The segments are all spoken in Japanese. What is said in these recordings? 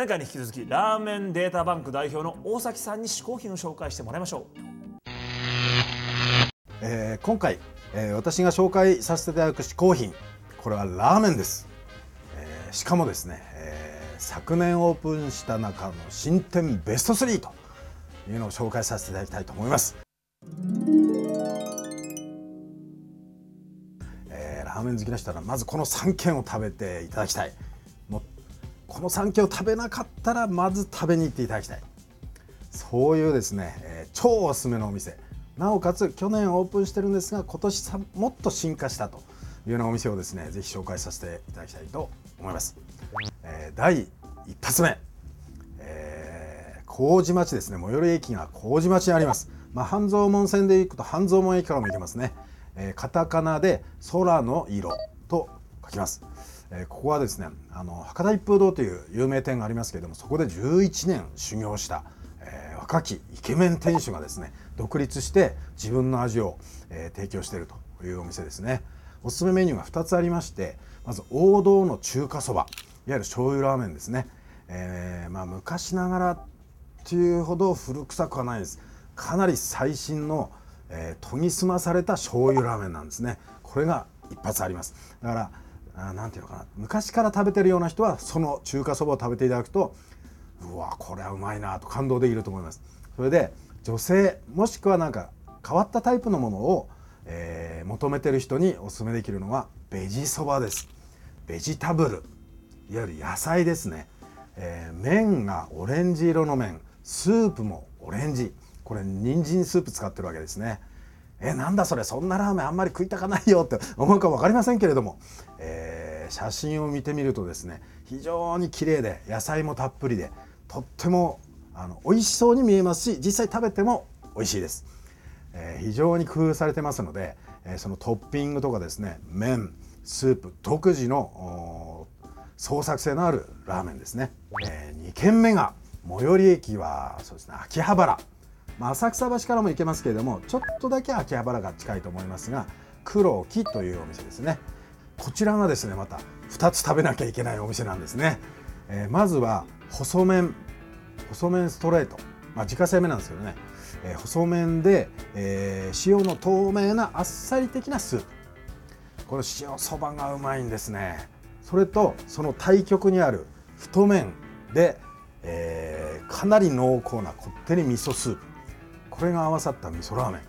前回に引き続きラーメンデータバンク代表の大崎さんに試行品を紹介してもらいましょう、えー、今回、えー、私が紹介させていただく試行品これはラーメンです、えー、しかもですね、えー、昨年オープンした中の新店ベスト3というのを紹介させていただきたいと思います、えー、ラーメン好きな人はまずこの3軒を食べていただきたい。この3軒を食べなかったらまず食べに行っていただきたい。そういうですね、えー、超おすすめのお店。なおかつ去年オープンしてるんですが今年さもっと進化したというようなお店をですねぜひ紹介させていただきたいと思います、えー、第一発目、えー、麹町ですね。最寄り駅が麹町にあります。まあ、半蔵門線で行くと半蔵門駅からも行けますね、えー、カタカナで空の色と書きます。え、ここはですねあの博多一風堂という有名店がありますけれどもそこで11年修行した、えー、若きイケメン店主がですね独立して自分の味を、えー、提供しているというお店ですね。おすすめメニューが2つありましてまず王道の中華そばいわゆる醤油ラーメンですね、えー、まあ、昔ながらっていうほど古臭くはないです。かなり最新の、え、研ぎ澄まされた醤油ラーメンなんですね。これが一発あります。だから何ていうのかな。昔から食べてるような人はその中華そばを食べていただくとうわこれはうまいなと感動できると思います。それで女性もしくはなんか変わったタイプのものを、えー、求めてる人におすすめできるのはベジそばです。ベジタブル。いわゆる野菜ですね、えー、麺がオレンジ色の麺。スープもオレンジ。これ人参スープ使ってるわけですね。えなんだそれ。そんなラーメンあんまり食いたかないよって思うか分かりませんけれども、えー、写真を見てみるとですね非常に綺麗で野菜もたっぷりでとってもあの美味しそうに見えますし実際食べても美味しいです、えー、非常に工夫されてますので、えー、そのトッピングとかですね麺スープ独自の創作性のあるラーメンですね、えー、2軒目が最寄り駅はそうですね秋葉原。まあ、浅草橋からも行けますけれどもちょっとだけ秋葉原が近いと思いますが黒木というお店ですね。こちらがですねまた2つ食べなきゃいけないお店なんですね、えー、まずは細麺。細麺ストレート、まあ、自家製麺なんですけどね、えー、細麺で、えー、塩の透明なあっさり的なスープこの塩そばがうまいんですね。それとその対極にある太麺で、えー、かなり濃厚なこってり味噌スープ。これが合わさった味噌ラーメン。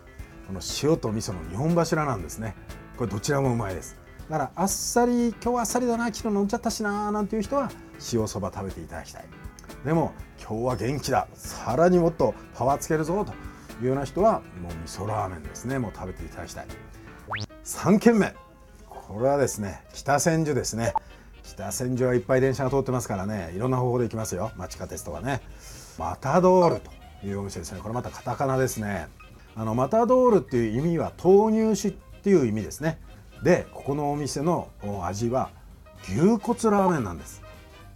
この塩と味噌の2本柱なんですね。これどちらもうまいです。だからあっさり今日はあっさりだな昨日飲んじゃったしななんていう人は塩そば食べていただきたい。でも今日は元気だ。さらにもっとパワーつけるぞというような人はもう味噌ラーメンですね。もう食べていただきたい。3軒目。これはですね北千住ですね。北千住はいっぱい電車が通ってますからね。いろんな方法で行きますよ。地下鉄とかね。マタドールというお店ですね。これまたカタカナですね。あのマタドールっていう意味は豆乳酒っていう意味ですね。でここのお店の味は牛骨ラーメンなんです。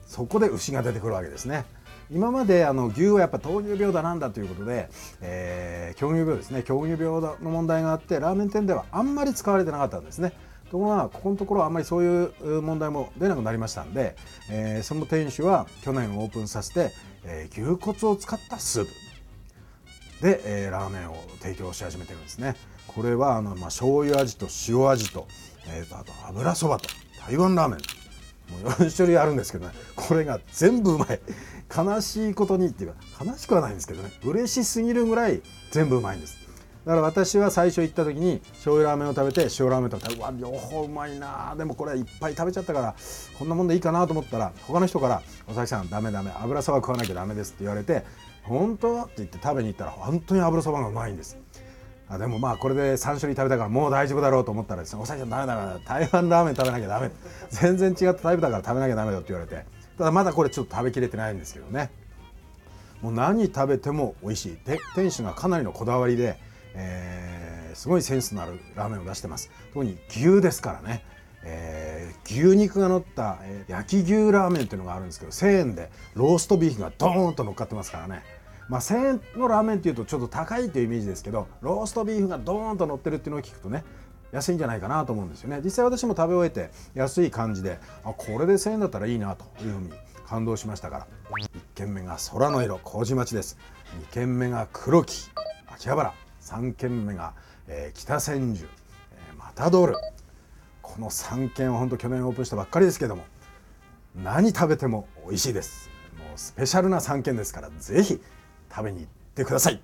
そこで牛が出てくるわけですね。今まであの牛はやっぱ糖尿病だなんだということで、えー、狂牛病ですね。狂牛病の問題があってラーメン店ではあんまり使われてなかったんですね。ところがここのところあんまりそういう問題も出なくなりましたんで、えー、その店主は去年オープンさせて、えー、牛骨を使ったスープ。で、えー、ラーメンを提供し始めてるんですね。これはあの、まあ、醤油味と塩味と,、えーと、あと油そばと台湾ラーメン。もう4種類あるんですけどね。これが全部うまい。悲しいことにっていうか悲しくはないんですけどね。嬉しすぎるぐらい全部うまいんです。だから私は最初行った時に醤油ラーメンを食べて塩ラーメンと食べてうわ両方うまいな。でもこれいっぱい食べちゃったからこんなもんでいいかなと思ったら他の人から「尾崎さんダメダメ。油そば食わなきゃダメです」って言われて本当？って言って食べに行ったら本当に油そばがうまいんです。あでもまあこれで3種類食べたからもう大丈夫だろうと思ったらですね「おさちゃんダメだめだ台湾ラーメン食べなきゃダメ」全然違ったタイプだから食べなきゃダメだって言われて。ただまだこれちょっと食べきれてないんですけどね。もう何食べても美味しい。店主がかなりのこだわりで、えー、すごいセンスのあるラーメンを出してます。特に牛ですからね。えー、牛肉が乗った、え、焼き牛ラーメンっていうのがあるんですけど1000円でローストビーフがドーンと乗っかってますからね。まあ、1000円のラーメンっていうとちょっと高いというイメージですけどローストビーフがドーンと乗ってるっていうのを聞くとね安いんじゃないかなと思うんですよね。実際私も食べ終えて安い感じであこれで1000円だったらいいなというふうに感動しましたから。1軒目が空の色麹町です。2軒目が黒木。秋葉原。3軒目が、えー北千住、えーマタドールこの3軒は本当去年オープンしたばっかりですけども何食べても美味しいです。もうスペシャルな3軒ですからぜひ食べに行ってください、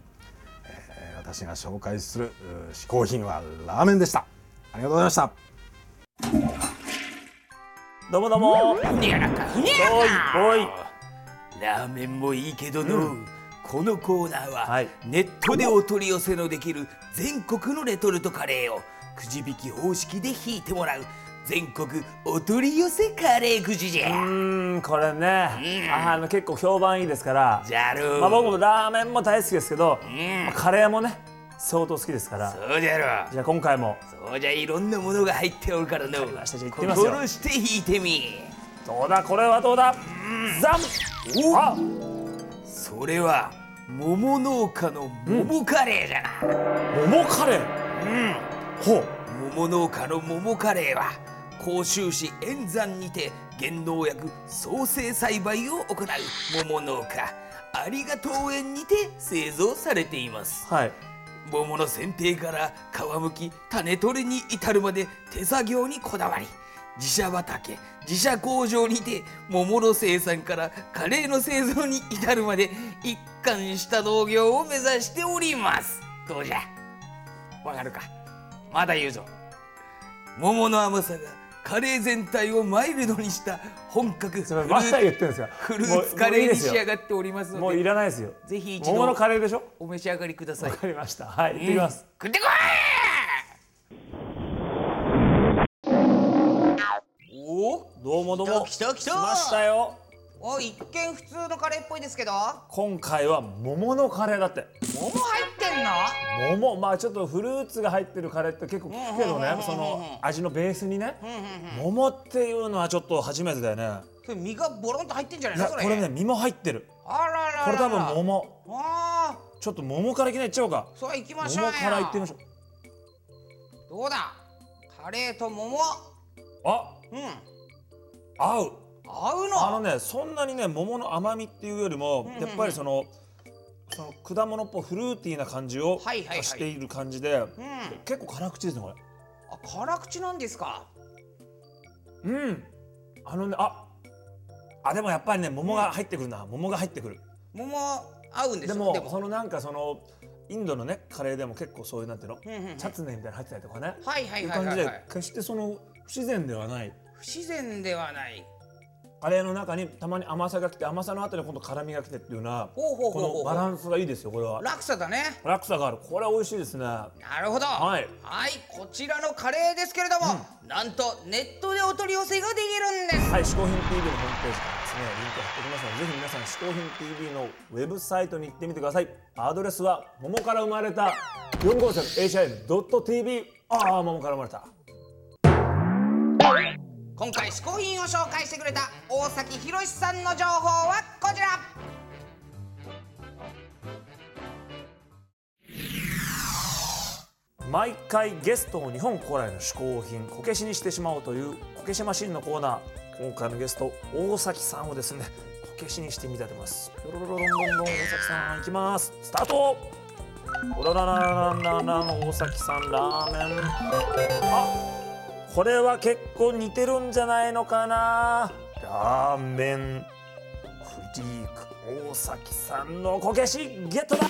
えー私が紹介する嗜好品はラーメンでした。ありがとうございました。どうもどうも。ふにゃらかふにゃらか。ラーメンもいいけどの、このコーナーは、はい。ネットでお取り寄せのできる全国のレトルトカレーをくじ引き方式で引いてもらう全国お取り寄せカレーくじじうゃ、ーんこれね、あの結構評判いいですから。じゃろう、まあ、僕もラーメンも大好きですけど、ん。まあカレーもね相当好きですから。そうじゃろじゃあ今回も。そうじゃいろんなものが入っておるからの。心して引いてみ。どうだこれはどうだ？ザン。おあ。それは桃農家の桃カレーじゃな、桃カレー。ほう。桃農家の桃カレーは甲州市円山にて原農薬創生栽培を行う桃農家。ありがとう園にて製造されています。はい。桃の剪定から皮むき種取りに至るまで手作業にこだわり自社畑自社工場にて桃の生産からカレーの製造に至るまで一貫した農業を目指しております。どうじゃ？わかるか？まだ言うぞ。桃の甘さがカレー全体をマイルドにした本格すみませんまだ言ってるんですかフルーツカレーに仕上ががっておりますもういのでらないですよ。ぜひ一度。桃のカレーでしょ？お召し上がりください。わかりました。はい行ってきます、食ってこいおどうもどうも。来た来た。来た来ましたよ。お一見普通のカレーっぽいですけど。今回は桃のカレーだって。桃入ってんの？桃まあちょっとフルーツが入ってるカレーって結構聞くけどね。その味のベースにね。桃っていうのはちょっと初めてだよね。それ身がボロンと入ってんじゃないいのこれね実も入ってる。あららこれ多分桃。ああちょっと桃からいきなりいっちゃおうか。それ行きましょうよ。桃からいってみましょう。どうだ？カレーと桃。あうん。合う。合うの？あのねそんなにね桃の甘みっていうよりもやっぱりそのその果物っぽいフルーティーな感じをはいはいはい。足している感じでうん。結構辛口ですねこれ。あ辛口なんですか？うん。あのねああでもやっぱりね桃が入ってくるな。桃が入ってくる。桃合うんでですよでもも。そのなんかそのインドのねカレーでも結構そういうなんていうの？うんうんうん。チャツネみたいなの入ってたりとかね。はいはいいう感じではい。はいはい決してその不自然ではない。不自然ではないカレーの中にたまに甘さが来て甘さの後に今度辛みが来てっていうなこのバランスがいいですよこれは。落差だね。落差がある。これは美味しいですね。なるほど。はい。はいこちらのカレーですけれども、なんとネットでお取り寄せができるんです。はい、嗜好品 TV のホームページからですね、リンク貼っておきますので、ぜひ皆さん、嗜好品 TV のウェブサイトに行ってみてください。アドレスは、桃から生まれた 450HIM.tv。ああ、桃から生まれた。今回嗜好品を紹介してくれた大崎宏さんの情報はこちら毎回ゲストを日本古来の嗜好品、こけしにしてしまおうというこけしマシンのコーナー。今回のゲスト、大崎さんをですね、こけしにしてみたいと思います。ロロロロンロンロン、大崎さん、いきます。スタートおらららららら大崎さん、ラーメン。あこれは結構似てるんじゃないのかな。ラーメンフリーク大崎さんのこけしゲットだ。